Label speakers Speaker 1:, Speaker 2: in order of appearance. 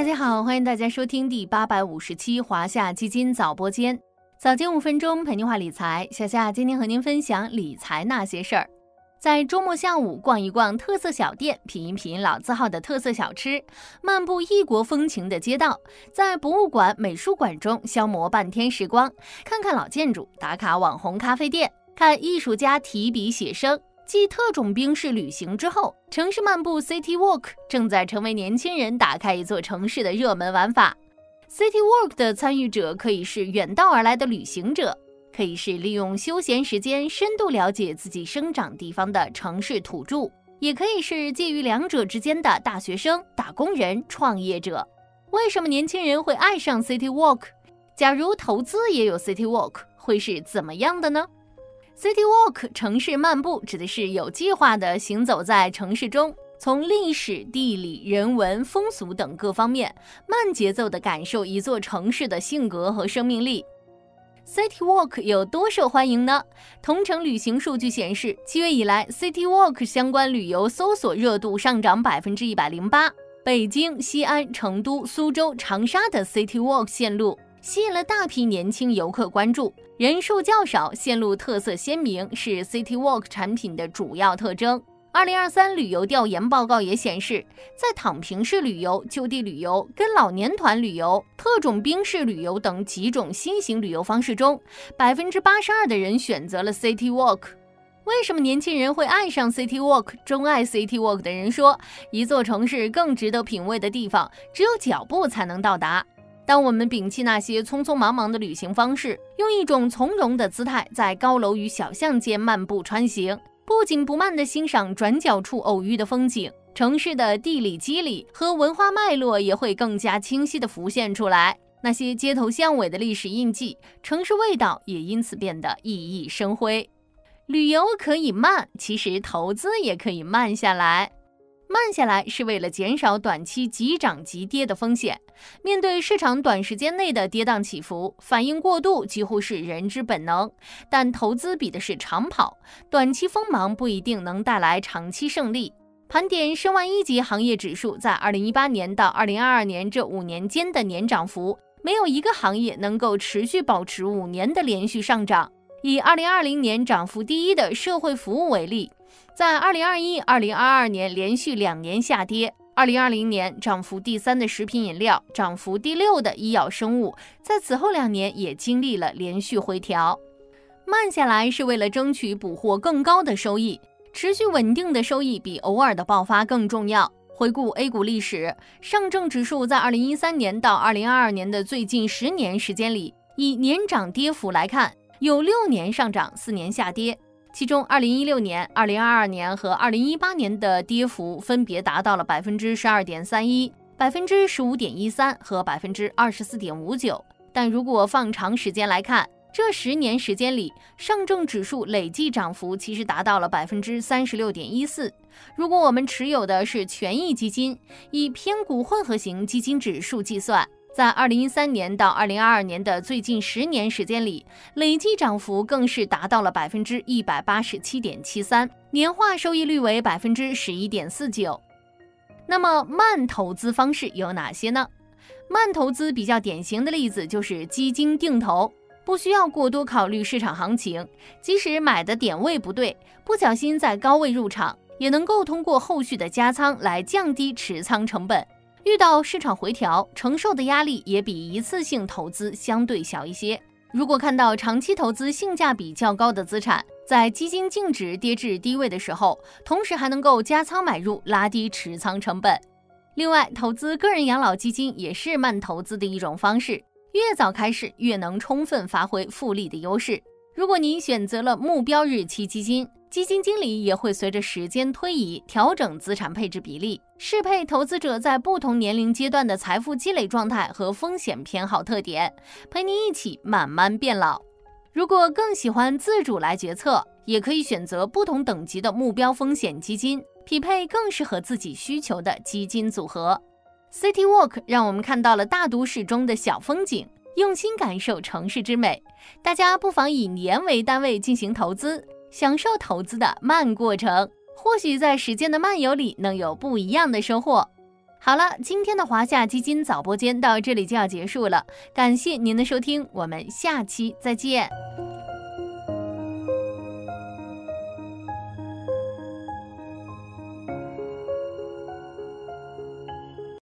Speaker 1: 大家好，欢迎大家收听第八百五十期华夏基金早播间，早间五分钟陪您话理财。小夏今天和您分享理财那些事儿。在周末下午逛一逛特色小店，品一品老字号的特色小吃，漫步异国风情的街道，在博物馆、美术馆中消磨半天时光，看看老建筑，打卡网红咖啡店，看艺术家提笔写生。继特种兵式旅行之后，城市漫步 City Walk 正在成为年轻人打开一座城市的热门玩法。City Walk 的参与者可以是远道而来的旅行者，可以是利用休闲时间深度了解自己生长地方的城市土著，也可以是介于两者之间的大学生、打工人、创业者。为什么年轻人会爱上 City Walk？假如投资也有 City Walk，会是怎么样的呢？City Walk 城市漫步指的是有计划的行走在城市中，从历史、地理、人文、风俗等各方面慢节奏地感受一座城市的性格和生命力。City Walk 有多受欢迎呢？同城旅行数据显示，七月以来，City Walk 相关旅游搜索热度上涨百分之一百零八。北京、西安、成都、苏州、长沙的 City Walk 线路。吸引了大批年轻游客关注，人数较少，线路特色鲜明，是 City Walk 产品的主要特征。二零二三旅游调研报告也显示，在躺平式旅游、就地旅游、跟老年团旅游、特种兵式旅游等几种新型旅游方式中，百分之八十二的人选择了 City Walk。为什么年轻人会爱上 City Walk？钟爱 City Walk 的人说，一座城市更值得品味的地方，只有脚步才能到达。当我们摒弃那些匆匆忙忙的旅行方式，用一种从容的姿态在高楼与小巷间漫步穿行，不紧不慢地欣赏转角处偶遇的风景，城市的地理机理和文化脉络也会更加清晰地浮现出来。那些街头巷尾的历史印记，城市味道也因此变得熠熠生辉。旅游可以慢，其实投资也可以慢下来。慢下来是为了减少短期急涨急跌的风险。面对市场短时间内的跌宕起伏，反应过度几乎是人之本能。但投资比的是长跑，短期锋芒不一定能带来长期胜利。盘点申万一级行业指数在二零一八年到二零二二年这五年间的年涨幅，没有一个行业能够持续保持五年的连续上涨。以二零二零年涨幅第一的社会服务为例。在二零二一、二零二二年连续两年下跌，二零二零年涨幅第三的食品饮料，涨幅第六的医药生物，在此后两年也经历了连续回调。慢下来是为了争取捕获更高的收益，持续稳定的收益比偶尔的爆发更重要。回顾 A 股历史，上证指数在二零一三年到二零二二年的最近十年时间里，以年涨跌幅来看，有六年上涨，四年下跌。其中，二零一六年、二零二二年和二零一八年的跌幅分别达到了百分之十二点三一、百分之十五点一三和百分之二十四点五九。但如果放长时间来看，这十年时间里，上证指数累计涨幅其实达到了百分之三十六点一四。如果我们持有的是权益基金，以偏股混合型基金指数计算。在二零一三年到二零二二年的最近十年时间里，累计涨幅更是达到了百分之一百八十七点七三，年化收益率为百分之十一点四九。那么慢投资方式有哪些呢？慢投资比较典型的例子就是基金定投，不需要过多考虑市场行情，即使买的点位不对，不小心在高位入场，也能够通过后续的加仓来降低持仓成本。遇到市场回调，承受的压力也比一次性投资相对小一些。如果看到长期投资性价比较高的资产，在基金净值跌至低位的时候，同时还能够加仓买入，拉低持仓成本。另外，投资个人养老基金也是慢投资的一种方式，越早开始，越能充分发挥复利的优势。如果您选择了目标日期基金，基金经理也会随着时间推移调整资产配置比例，适配投资者在不同年龄阶段的财富积累状态和风险偏好特点，陪你一起慢慢变老。如果更喜欢自主来决策，也可以选择不同等级的目标风险基金，匹配更适合自己需求的基金组合。City Walk 让我们看到了大都市中的小风景，用心感受城市之美。大家不妨以年为单位进行投资。享受投资的慢过程，或许在时间的漫游里能有不一样的收获。好了，今天的华夏基金早播间到这里就要结束了，感谢您的收听，我们下期再见。